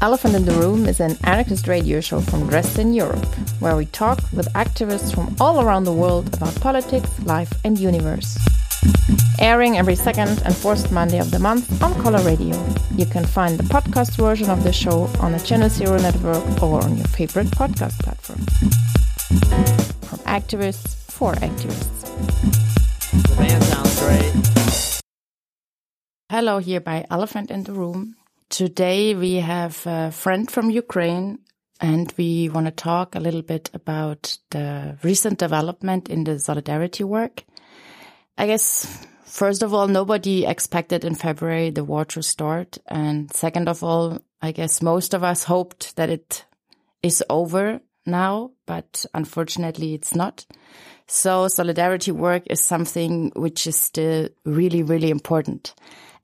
Elephant in the Room is an anarchist radio show from Dresden, Europe, where we talk with activists from all around the world about politics, life, and universe. Airing every second and fourth Monday of the month on coloRadio. You can find the podcast version of the show on the Channel Zero network or on your favorite podcast platform. From activists for activists. The band sounds great. Hello, here by Elephant in the Room. Today we have a friend from Ukraine and we want to talk a little bit about the recent development in the solidarity work. I guess, first of all, nobody expected in February the war to start. And second of all, I guess most of us hoped that it is over now, but unfortunately it's not. So solidarity work is something which is still really, really important.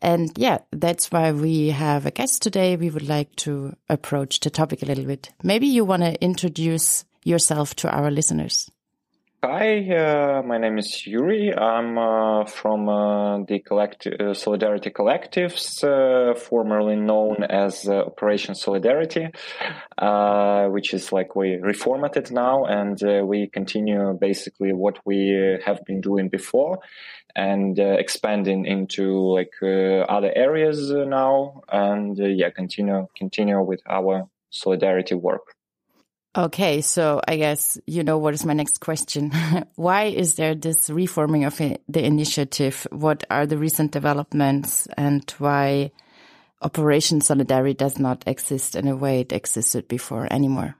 And yeah, that's why we have a guest today. We would like to approach the topic a little bit. Maybe you want to introduce yourself to our listeners. Hi, uh, my name is Yuri. I'm uh, from uh, the collective, uh, Solidarity Collectives, uh, formerly known as uh, Operation Solidarity, which is like we reformatted now, and we continue basically what we have been doing before, and expanding into like other areas now, and yeah, continue continue with our solidarity work. Okay, so I guess you know what is my next question. Why is there this reforming of the initiative? What are the recent developments and why Operation Solidarity does not exist in a way it existed before anymore?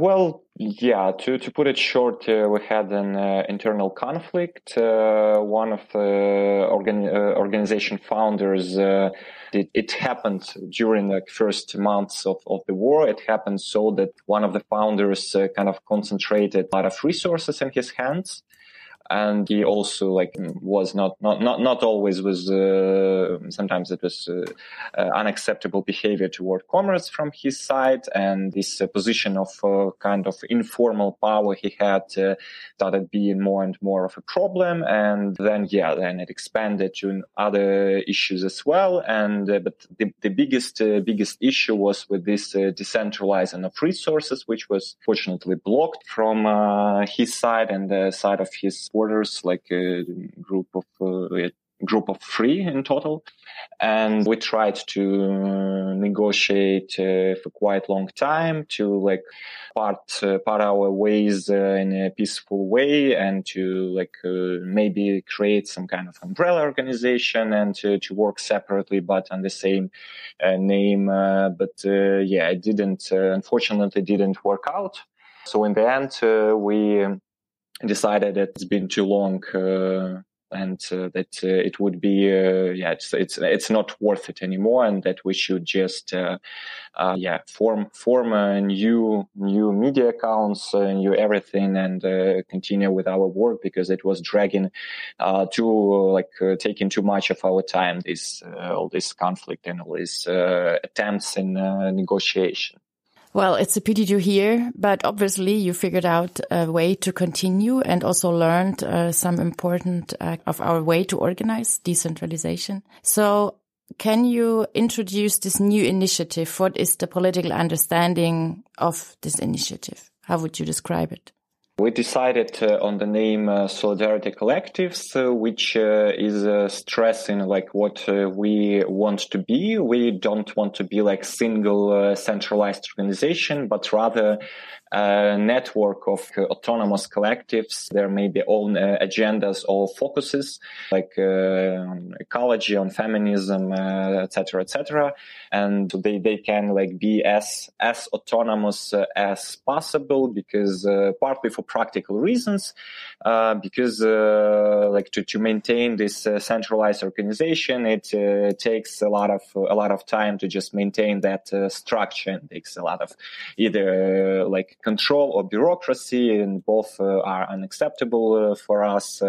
Well, yeah, to, to put it short, uh, we had an uh, internal conflict. Uh, one of the organ, uh, organization founders, uh, it, it, happened during the first months of, of the war. It happened so that one of the founders uh, kind of concentrated a lot of resources in his hands and he also like was not not not, not always was uh, sometimes it was uh, uh, unacceptable behavior toward comrades from his side. And this uh, position of uh, kind of informal power he had uh, started being more and more of a problem. And then yeah then it expanded to other issues as well. And but the, the biggest biggest issue was with this decentralizing of resources which was fortunately blocked from his side and the side of his supporters, like a group of uh, group of three in total. And we tried to negotiate uh, for quite long time to like part uh, part our ways uh, in a peaceful way and to like uh, maybe create some kind of umbrella organization and to, to work separately but on the same uh, name. Uh, but yeah, it didn't unfortunately didn't work out. So in the end, we decided that it's been too long uh, and uh, that uh, it would be uh, yeah it's it's it's not worth it anymore and that we should just uh, uh, yeah form form a new new media accounts and new everything and continue with our work because it was dragging too like taking too much of our time this all this conflict and all these attempts in negotiation well, it's a pity to hear, but obviously you figured out a way to continue and also learned uh, some important uh, of our way to organize decentralization. So can you introduce this new initiative? What is the political understanding of this initiative? How would you describe it? We decided uh, on the name uh, Solidarity Collectives, uh, which uh, is uh, stressing like what uh, we want to be. We don't want to be like single centralized organization, but rather a network of autonomous collectives. There may be own agendas or focuses like on ecology, on feminism, etc., etc. And they, they can like be as as autonomous as possible because partly for practical reasons, uh, because uh, like to, to maintain this uh, centralized organization, it uh, takes a lot of a lot of time to just maintain that uh, structure. It takes a lot of either like control or bureaucracy, and both are unacceptable for us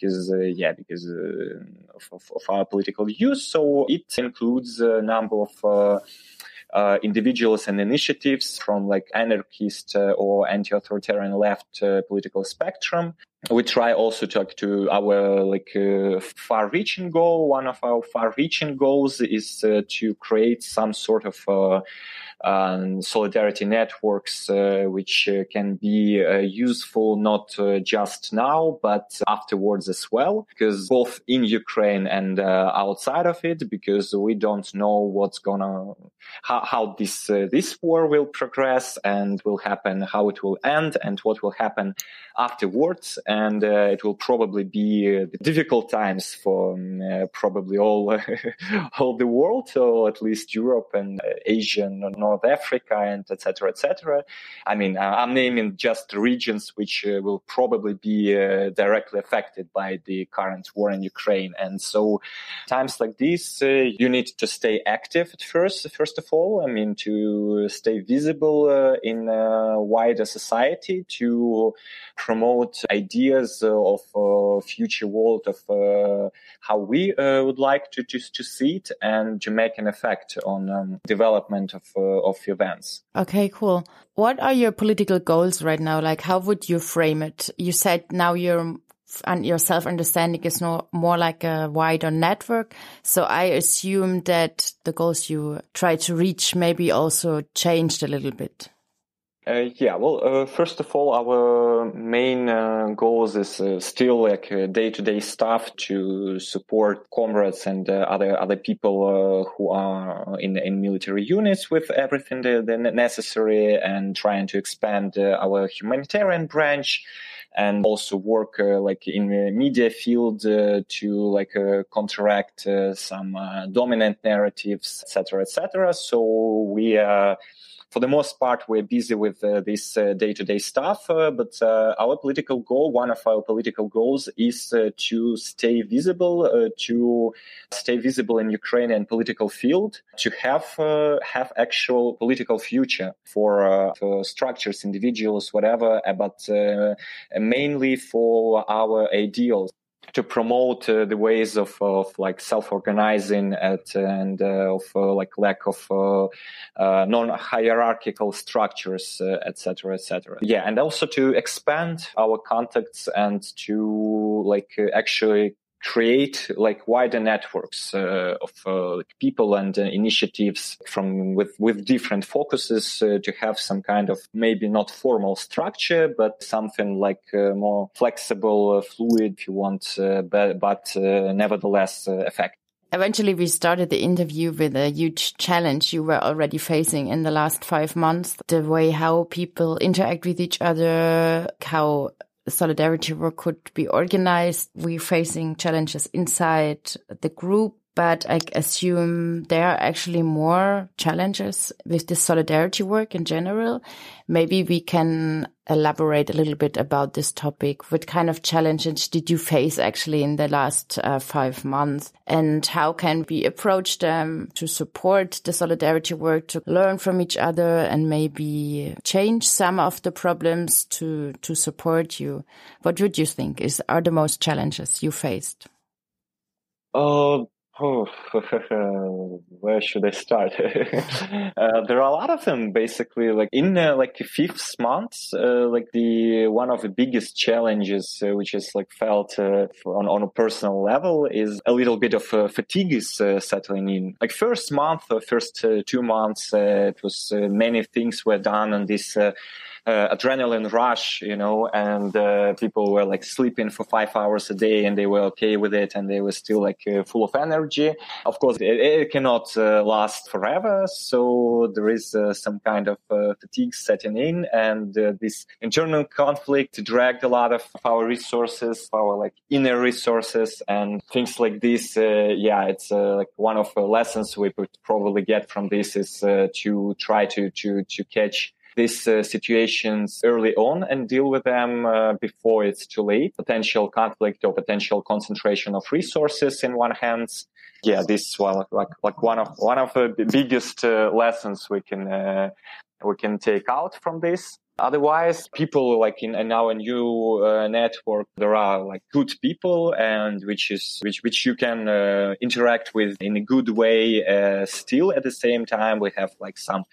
because yeah, because of, of, of, our political views. So it includes a number of uh, individuals and initiatives from like anarchist uh, or anti-authoritarian left uh, political spectrum. We try also to to our like uh, far-reaching goal. One of our far-reaching goals is uh, to create some sort of uh, um, solidarity networks, uh, which uh, can be uh, useful not just now but afterwards as well, because both in Ukraine and outside of it, because we don't know what's gonna how, how this this war will progress and will happen, how it will end, and what will happen afterwards. And it will probably be difficult times for um, probably all all the world, or at least Europe and Asia and North Africa and etc. etc. I mean, uh, I'm naming just regions which uh, will probably be uh, directly affected by the current war in Ukraine. And so times like these, you need to stay active at first, first of all. I mean, to stay visible in a wider society, to promote ideas uh, of uh, future world of uh, how we would like to, to, to see it and to make an effect on um, development of, of events. Okay, cool. What are your political goals right now? Like, how would you frame it? You said now your and your self understanding is no more like a wider network. So I assume that the goals you try to reach maybe also changed a little bit. Uh, yeah, well, uh, first of all, our main uh, goals is uh, still like day to day stuff to support comrades and uh, other other people uh, who are in in military units with everything that, that necessary, and trying to expand our humanitarian branch and also work uh, like in the media field uh, to like uh, counteract some dominant narratives, etc., etc. So we for the most part, we're busy with uh, this uh, day-to-day stuff. Uh, but uh, our political goal, one of our political goals, is uh, to stay visible, uh, to stay visible in Ukrainian political field, to have have actual political future for, for structures, individuals, whatever, but mainly for our ideals to promote uh, the ways of, of like self-organizing at, and uh, of uh, like lack of uh, uh, non-hierarchical structures, etc., uh, etc. yeah, and also to expand our contacts and to like actually create like wider networks uh, of uh, people and uh, initiatives from with with different focuses uh, to have some kind of maybe not formal structure but something like uh, more flexible uh, fluid if you want but, but nevertheless effective Eventually, we started the interview with a huge challenge you were already facing in the last five months. The way how people interact with each other, how solidarity work could be organized. We're facing challenges inside the group, but I assume there are actually more challenges with the solidarity work in general. Maybe we can elaborate a little bit about this topic. What kind of challenges did you face actually in the last uh, five months? And how can we approach them to support the solidarity work, to learn from each other and maybe change some of the problems to, to support you? What would you think is, are the most challenges you faced? Uh, Oh, where should I start? uh, there are a lot of them, basically. Like in uh, like the fifth month, uh, like the one of the biggest challenges, uh, which is like felt uh, on on a personal level, is a little bit of uh, fatigue is settling in. Like first month, first two months, it was many things were done on this uh, adrenaline rush, you know, and uh, people were like sleeping for five hours a day and they were okay with it and they were still like uh, full of energy. Of course, it, it cannot uh, last forever. So there is uh, some kind of uh, fatigue setting in and this internal conflict dragged a lot of our resources, our like inner resources and things like this. yeah, it's like one of the lessons we could probably get from this is to try to, to, to catch these uh, situations early on and deal with them uh, before it's too late. Potential conflict or potential concentration of resources in one hand. Yeah, this is one like like one of one of the biggest uh, lessons we can uh, we can take out from this. Otherwise, people like in, in our new uh, network, there are like good people and which is, which, which you can uh, interact with in a good way. Uh, still at the same time, we have like some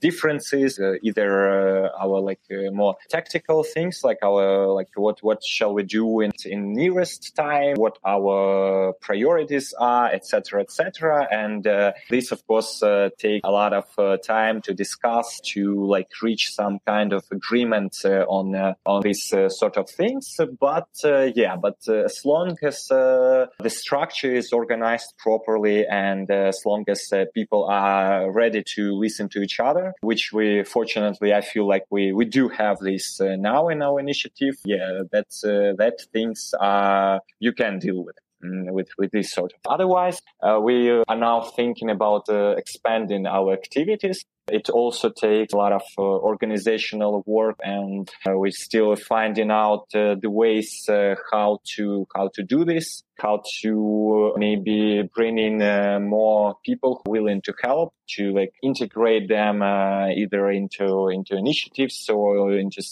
differences, uh, either uh, our like uh, more tactical things, like our like what what shall we do in in nearest time, what our priorities are, etc., etc. And uh, this, of course, uh, take a lot of uh, time to discuss to like reach some kind of agreement on on these sort of things. But yeah, but as long as the structure is organized properly and as long as people are ready to listen to each other, which we fortunately I feel like we we do have this uh, now in our initiative. Yeah, that's uh, that things are you can deal with. Mm, with with this sort of. Otherwise, uh, we are now thinking about uh, expanding our activities. It also takes a lot of uh, organizational work, and uh, we're still finding out uh, the ways uh, how to how to do this, how to maybe bring in uh, more people willing to help to like integrate them uh, either into into initiatives or into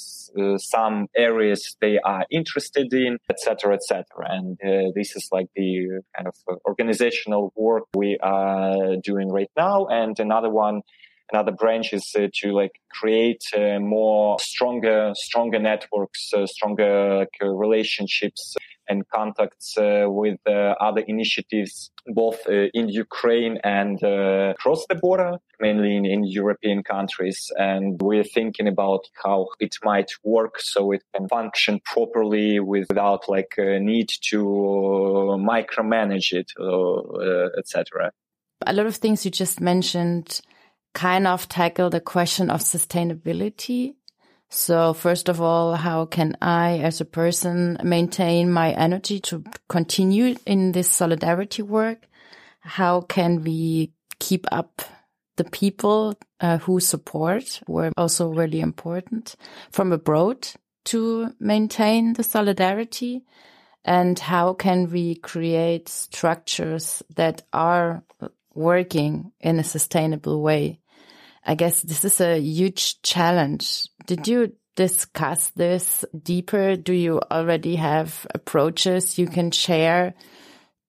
some areas they are interested in, etc., etc. And this is like the kind of organizational work we are doing right now. And another one another branch is uh, to like create uh, more stronger stronger networks uh, stronger like, relationships and contacts uh, with uh, other initiatives both uh, in Ukraine and across the border, mainly in, in, European countries. And we're thinking about how it might work so it can function properly without like a need to micromanage it, etc. A lot of things you just mentioned kind of tackle the question of sustainability. So first of all, how can I as a person maintain my energy to continue in this solidarity work? How can we keep up the people uh, who support were also really important from abroad to maintain the solidarity? And how can we create structures that are working in a sustainable way. I guess this is a huge challenge. Did you discuss this deeper? Do you already have approaches you can share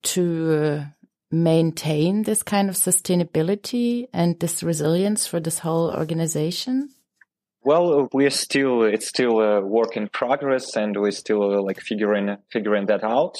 to uh, maintain this kind of sustainability and this resilience for this whole organization? Well, we're still it's still a work in progress, and we're still uh, like figuring figuring that out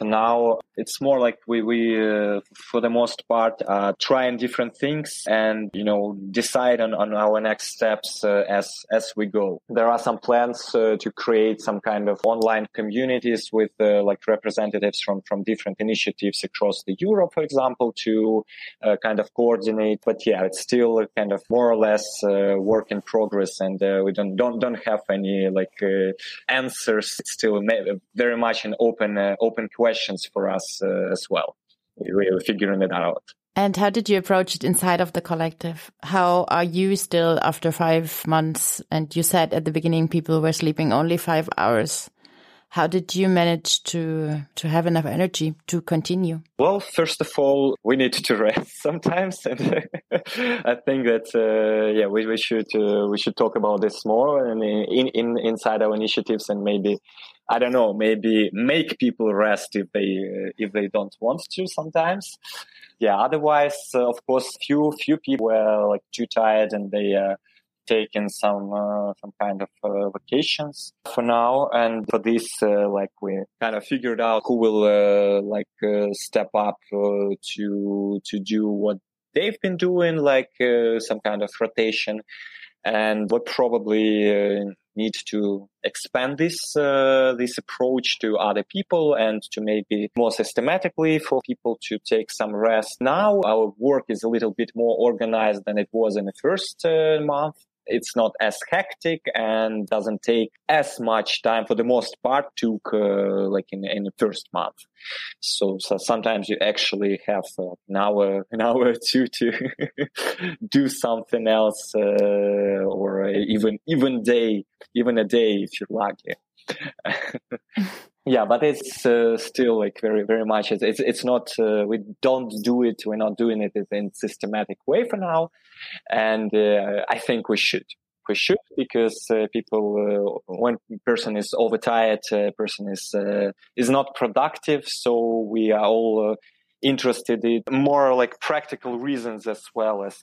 now it's more like we we uh, for the most part uh, trying different things and you know decide on, on our next steps uh, as as we go. There are some plans uh, to create some kind of online communities with uh, like representatives from from different initiatives across the europe for example to uh, kind of coordinate. But yeah it's still kind of more or less work in progress and we don't don't don't have any like answers. It's still very much an open open question questions for us uh, as well. We're figuring it out. And how did you approach it inside of the collective? How are you still after five months? And you said at the beginning people were sleeping only five hours. How did you manage to to have enough energy to continue? Well, first of all, we need to rest sometimes, and I think that uh, yeah, we, we should uh, we should talk about this more and in, in inside our initiatives and maybe I don't know, maybe make people rest if they uh, if they don't want to sometimes. Yeah. Otherwise, uh, of course, few few people were like too tired and they uh, taken some uh, some kind of uh, vacations for now. And for this, uh, like we kind of figured out who will like step up to to do what they've been doing, like some kind of rotation and we probably uh, need to expand this uh, this approach to other people and to maybe more systematically for people to take some rest. Now our work is a little bit more organized than it was in the first uh, month it's not as hectic and doesn't take as much time for the most part took uh, like in, in the first month. So, so sometimes you actually have uh, an hour an hour or two to do something else uh, or even even day even a day if you're lucky yeah but it's uh, still like very very much it's it's, it's not uh, we don't do it we're not doing it in systematic way for now and uh, i think we should we should because uh, people uh, when person is overtired uh, person is is not productive so we are all interested in more like practical reasons as well as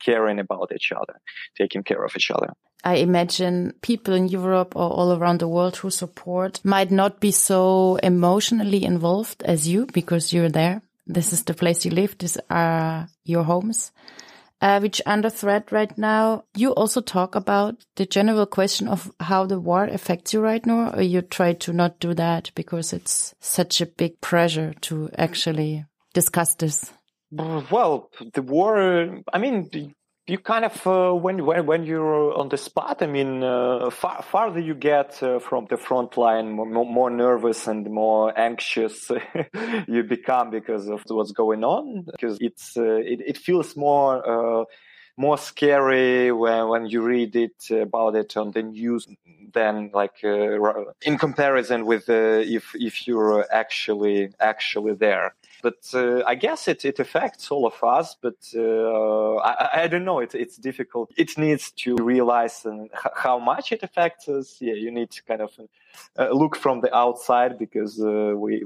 caring about each other, taking care of each other. I imagine people in Europe or all around the world who support might not be so emotionally involved as you because you're there. This is the place you live. These are your homes, uh, which under threat right now. You also talk about the general question of how the war affects you right now, or you try to not do that because it's such a big pressure to actually discuss this. Well, the war, I mean, you kind of uh, when when when you're on the spot. I mean, uh, far farther you get uh, from the front line, more, more nervous and more anxious you become because of what's going on. Because it's uh, it, it feels more uh, more scary when when you read it about it on the news than like uh, in comparison with if if you're actually actually there. But uh, I guess it, it affects all of us, but uh, I, I don't know. It, it's difficult. It needs to realize uh, how much it affects us. Yeah, you need to kind of uh, look from the outside because uh, we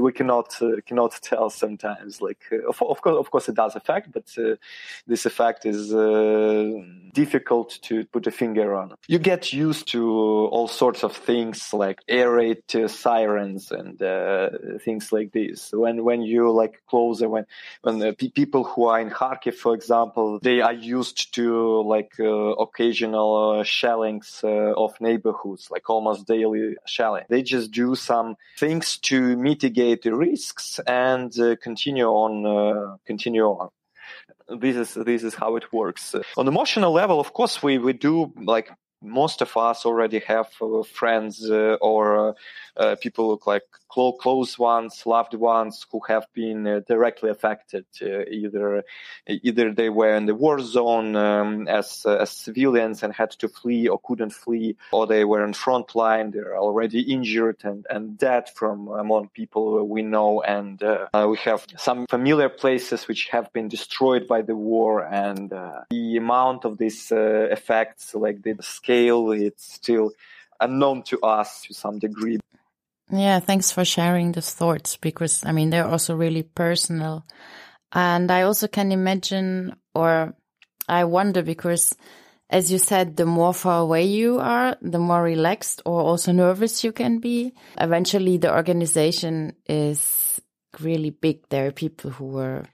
we cannot uh, cannot tell sometimes. Like of, of, course, of course, it does affect, but this effect is difficult to put a finger on. You get used to all sorts of things like air raid sirens and things like this. When when you like closer when when people who are in Kharkiv, for example, they are used to like uh, occasional uh, shellings uh, of neighborhoods, like almost daily shelling. They just do some things to mitigate the risks and uh, continue on uh, continue on this is this is how it works. On emotional level, of course, we we do like most of us already have uh, friends uh, or uh, uh, people look like close ones, loved ones who have been uh, directly affected. Uh, either either they were in the war zone um, as as civilians and had to flee or couldn't flee, or they were in front line. They're already injured and and dead from among people we know, and we have some familiar places which have been destroyed by the war, and the amount of these effects, like the scale, it's still unknown to us to some degree. Yeah, thanks for sharing those thoughts because I mean they're also really personal. And I also can imagine or I wonder because as you said, the more far away you are, the more relaxed or also nervous you can be. Eventually the organization is really big. There are people who are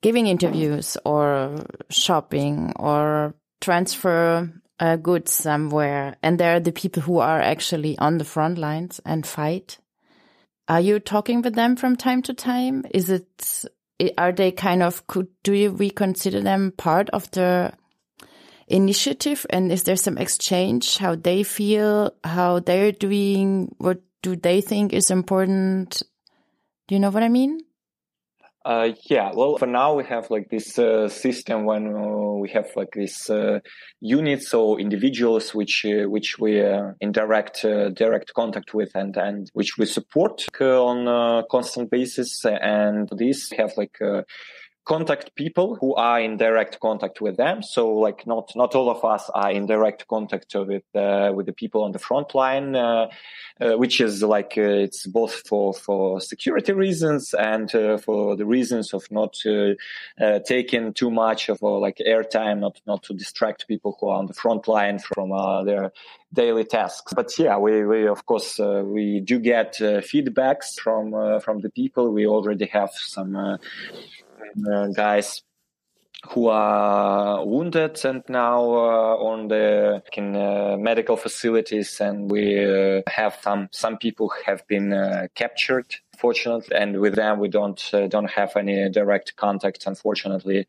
giving interviews or shopping or transfer uh, goods somewhere, and there are the people who are actually on the front lines and fight. Are you talking with them from time to time? Is it are they kind of could do you, we consider them part of the initiative? And is there some exchange how they feel, how they're doing, what do they think is important? Do you know what I mean? Uh, yeah, well, for now we have like this uh, system when uh, we have like this uh, units or individuals which uh, which we are in direct uh, direct contact with and and which we support on a constant basis, and these have like contact people who are in direct contact with them. So like not not all of us are in direct contact with uh, with the people on the front line, uh, uh, which is like uh, it's both for for security reasons and uh, for the reasons of not uh, taking too much of like airtime, not not to distract people who are on the front line from their daily tasks. But yeah, we, we of course we do get feedbacks from from the people. We already have some guys who are wounded and now uh, on the in, uh, medical facilities and we uh, have some some people have been uh, captured fortunately and with them we don't uh, don't have any direct contact unfortunately.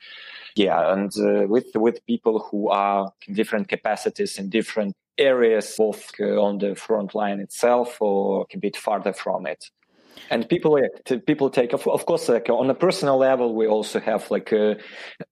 Yeah and with with people who are in different capacities in different areas both on the front line itself or a bit farther from it and people people take of, course like on a personal level we also have like uh,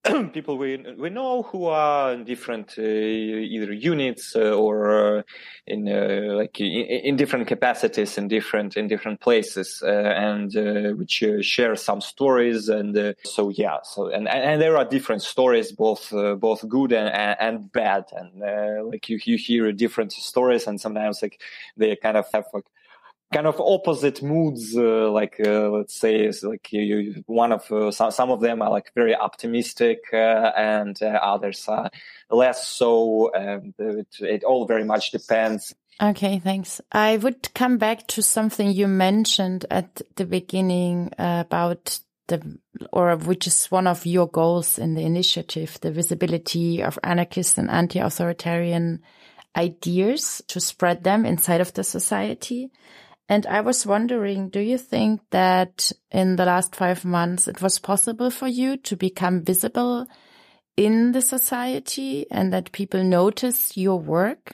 people we we know who are in different uh, either units uh, or uh, in uh, like in, in, different capacities in different in different places uh, and which share some stories. And so yeah so and, and there are different stories both both good and and bad. And like you you hear different stories and sometimes like they kind of have like kind of opposite moods. Uh, like uh, let's say, like you, you, one of uh, some, some of them are like very optimistic, uh, and uh, others are less so. And it, it all very much depends. Okay, thanks. I would come back to something you mentioned at the beginning about the, or which is one of your goals in the initiative, the visibility of anarchist and anti-authoritarian ideas to spread them inside of the society. And I was wondering, do you think that in the last five months it was possible for you to become visible in the society and that people notice your work?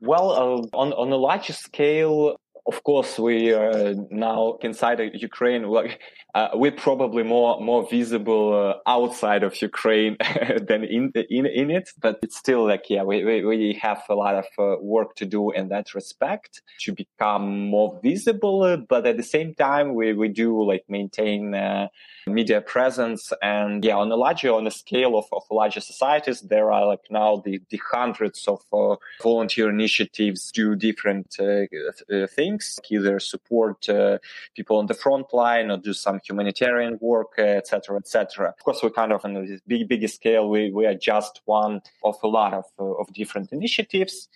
Well, uh, on, on a larger scale, of course, we are now inside Ukraine. Like, uh, we're probably more more visible uh, outside of Ukraine than in, in in it, but it's still like yeah, we we, we have a lot of uh, work to do in that respect to become more visible. but at the same time, we we do like maintain uh, media presence, and yeah, on a larger on a scale of, of larger societies, there are like now the the hundreds of uh, volunteer initiatives do different uh, things things, either support uh, people on the front line or do some humanitarian work, etc., uh, etc. Of course, we're kind of on this big, big scale. We, we are just one of a lot of, uh, of different initiatives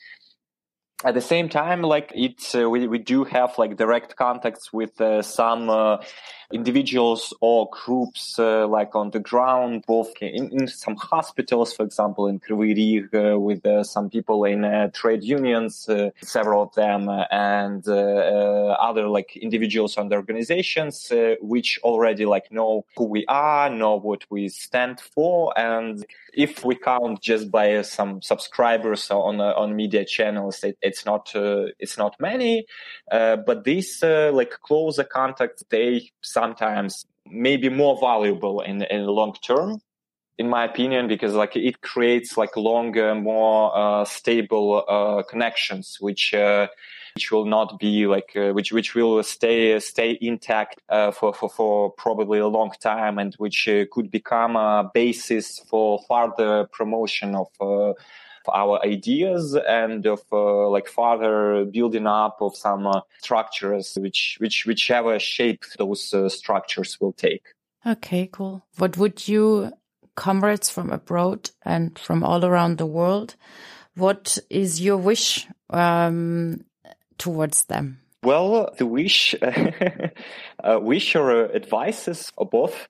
at the same time like it's uh, we, we do have like direct contacts with uh, some uh, individuals or groups uh, like on the ground, both in, in, some hospitals, for example, in Kryvyi uh, with uh, some people in uh, trade unions, uh, several of them, uh, and other like individuals and organizations, which already like know who we are, know what we stand for, and if we count just by some subscribers on on media channels, it, it's not it's not many, but these like closer contacts they sometimes maybe more valuable in in the long term in my opinion because like it creates like longer more uh, stable uh, connections which uh, which will not be like uh, which which will stay stay intact uh, for, for for probably a long time and which uh, could become a basis for further promotion of our ideas and of uh, like further building up of some uh, structures which which whichever shape those uh, structures will take okay cool what would you comrades from abroad and from all around the world what is your wish um, towards them well, the wish, uh, wish or advices or both.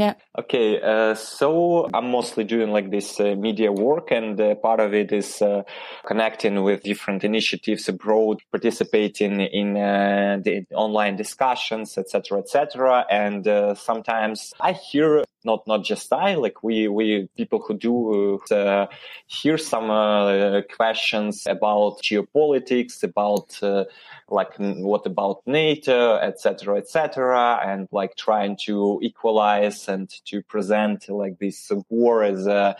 Yeah. Okay. Uh, so I'm mostly doing like this uh, media work, and uh, part of it is uh, connecting with different initiatives abroad, participating in uh, the online discussions, etc., etc. And uh, sometimes I hear not not just I like we we people who do uh, hear some uh, questions about geopolitics about uh, like what about NATO etc etc and like trying to equalize and to present like this war as a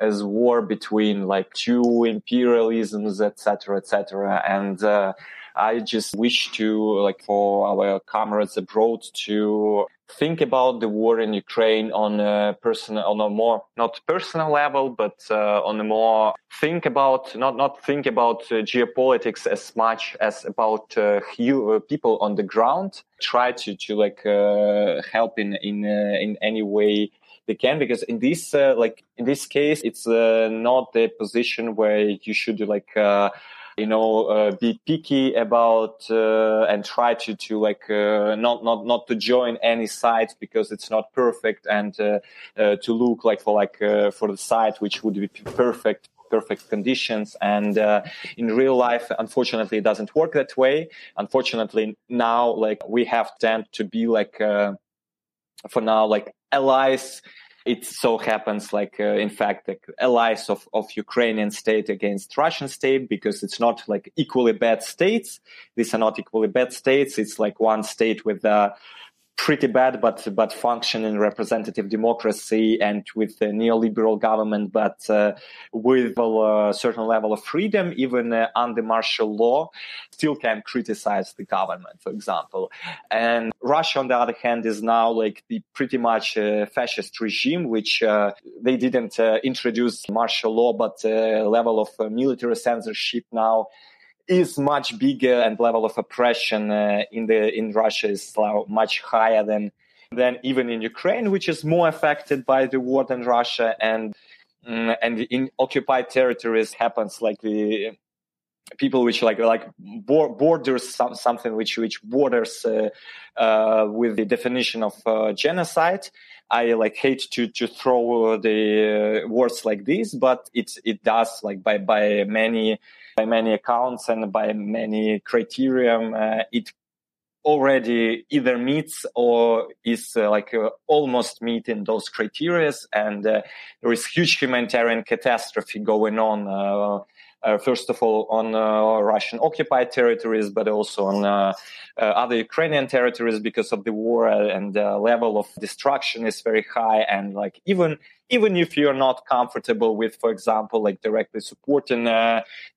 as war between like two imperialisms etc etc and uh, I just wish to like for our comrades abroad to think about the war in Ukraine on a personal, on a more not personal level, but uh, on a more think about not not think about uh, geopolitics as much as about uh, you, uh, people on the ground. Try to to like uh, help in in uh, in any way they can because in this like in this case it's not the position where you should like you know, uh, be picky about uh, and try to to like uh, not not not to join any sites because it's not perfect and uh, uh, to look like for like uh, for the site which would be perfect perfect conditions. And in real life unfortunately it doesn't work that way. Unfortunately now like we have tend to be like for now like allies it so happens like uh, in fact like allies of, of ukrainian state against russian state because it's not like equally bad states. These are not equally bad states. It's like one state with uh, pretty bad, but but functioning representative democracy and with a neoliberal government, but uh, with a certain level of freedom, even uh, under martial law, still can criticize the government, for example. And Russia, on the other hand, is now like the pretty much uh, fascist regime, which uh, they didn't uh, introduce martial law, but uh, level of military censorship now is much bigger and level of oppression uh, in the in Russia is much higher than than even in Ukraine, which is more affected by the war than Russia and mm, and in occupied territories happens like the people which like like borders some, something which which borders uh, uh, with the definition of uh, genocide. I like hate to to throw the uh, words like this, but it it does like by by many by many accounts and by many criterion uh, it already either meets or is uh, like uh, almost meeting those criteria and uh, there is huge humanitarian catastrophe going on uh, Uh, first of all on uh, Russian occupied territories, but also on uh, uh other Ukrainian territories because of the war uh, and the level of destruction is very high. And like even even if you're not comfortable with, for example, like directly supporting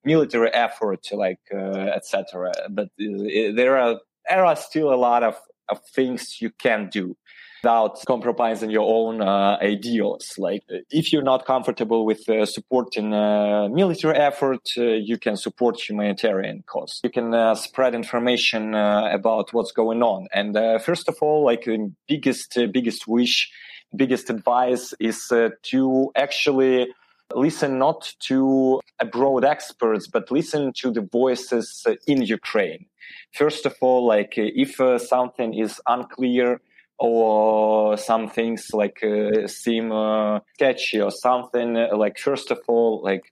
military effort, like etc., but there are there are still a lot of, of things you can do without compromising your own uh, ideals. Like if you're not comfortable with uh, supporting uh, military effort, uh, you can support humanitarian cause. You can uh, spread information uh, about what's going on. And first of all, like the biggest biggest wish, biggest advice is to actually listen not to abroad experts, but listen to the voices in Ukraine. First of all, like if something is unclear, or some things like uh, seem uh, sketchy or something like first of all like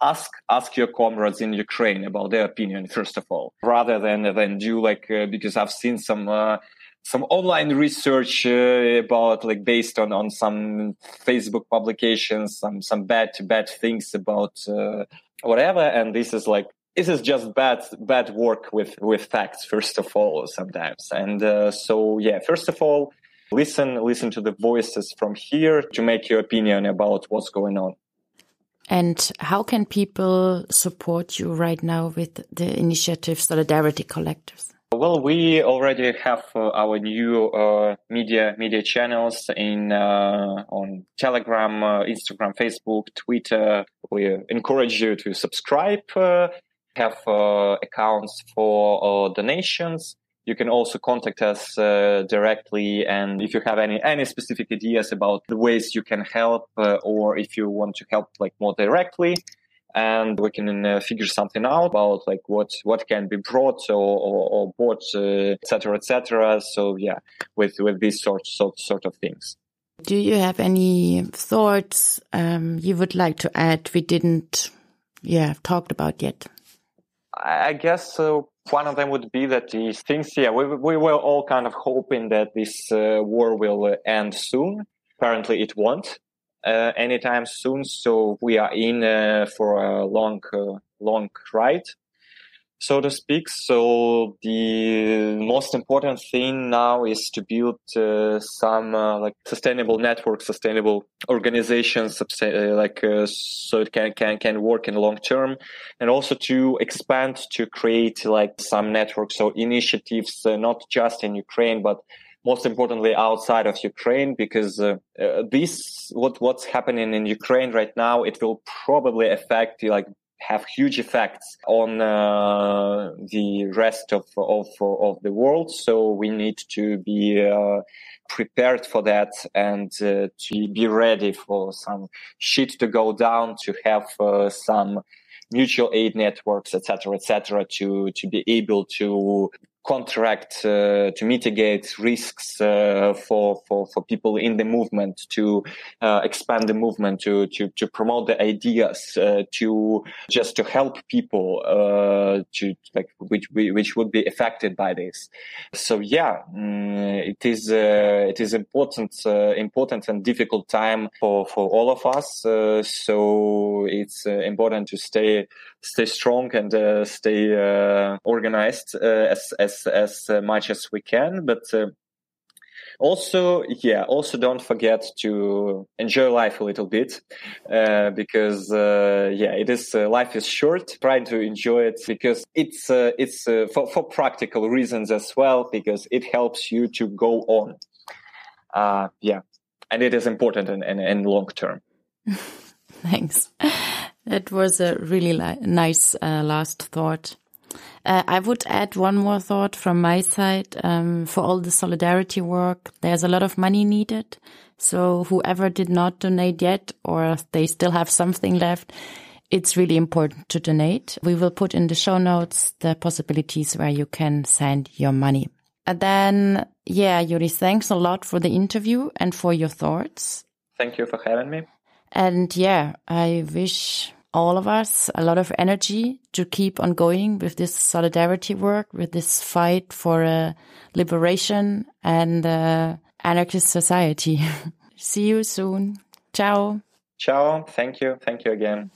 ask ask your comrades in Ukraine about their opinion first of all rather than than do like uh, because I've seen some uh, some online research uh, about like based on on some Facebook publications some some bad bad things about uh, whatever and this is like this is just bad bad work with with facts first of all sometimes. And uh, so yeah first of all listen listen to the voices from here to make your opinion about what's going on. And how can people support you right now with the initiative solidarity collectives? Well, we already have uh, our new uh, media media channels in uh, on Telegram, uh, Instagram, Facebook, Twitter. We encourage you to subscribe uh, have uh, accounts for uh, donations. You can also contact us uh, directly, and if you have any any specific ideas about the ways you can help, or if you want to help like more directly, and we can uh, figure something out about like what what can be brought or or, or bought, etc., etc. So yeah, with with these sorts sort sort of things. Do you have any thoughts um, you would like to add? We didn't, yeah, talked about yet. I guess uh, one of them would be that these things, yeah, we, we were all kind of hoping that this uh, war will uh, end soon. Apparently, it won't uh, anytime soon. So we are in uh, for a long, long ride so to speak. So the most important thing now is to build uh, some uh, like sustainable network, sustainable organizations, uh, like uh, so it can can can work in long term, and also to expand to create like some networks or initiatives, uh, not just in Ukraine but most importantly outside of Ukraine, because uh, uh, this what what's happening in Ukraine right now, it will probably affect like have huge effects on uh, the rest of, of, of the world. So we need to be uh, prepared for that and uh, to be ready for some shit to go down, to have uh, some mutual aid networks, etc., etc., to to be able to contract uh, to mitigate risks uh, for, for for people in the movement to uh, expand the movement to to to promote the ideas uh, to just to help people uh, to like which which would be affected by this. So yeah mm, it is uh, it is important important and difficult time for for all of us so it's important to stay stay strong and stay organized as as as much as we can, but uh, also yeah also don't forget to enjoy life a little bit uh, because uh, yeah it is uh, life is short. Try to enjoy it because it's uh, it's uh, for, for practical reasons as well because it helps you to go on. Uh, yeah. And it is important in, in long term. Thanks that was a really nice last thought Uh, I would add one more thought from my side. Um, for all the solidarity work, there's a lot of money needed. So whoever did not donate yet, or they still have something left, it's really important to donate. We will put in the show notes the possibilities where you can send your money. And then, yeah, Yuri, thanks a lot for the interview and for your thoughts. Thank you for having me. And yeah, I wish all of us a lot of energy to keep on going with this solidarity work, with this fight for a liberation and uh, anarchist society. See you soon. Ciao. Ciao. Thank you. Thank you again.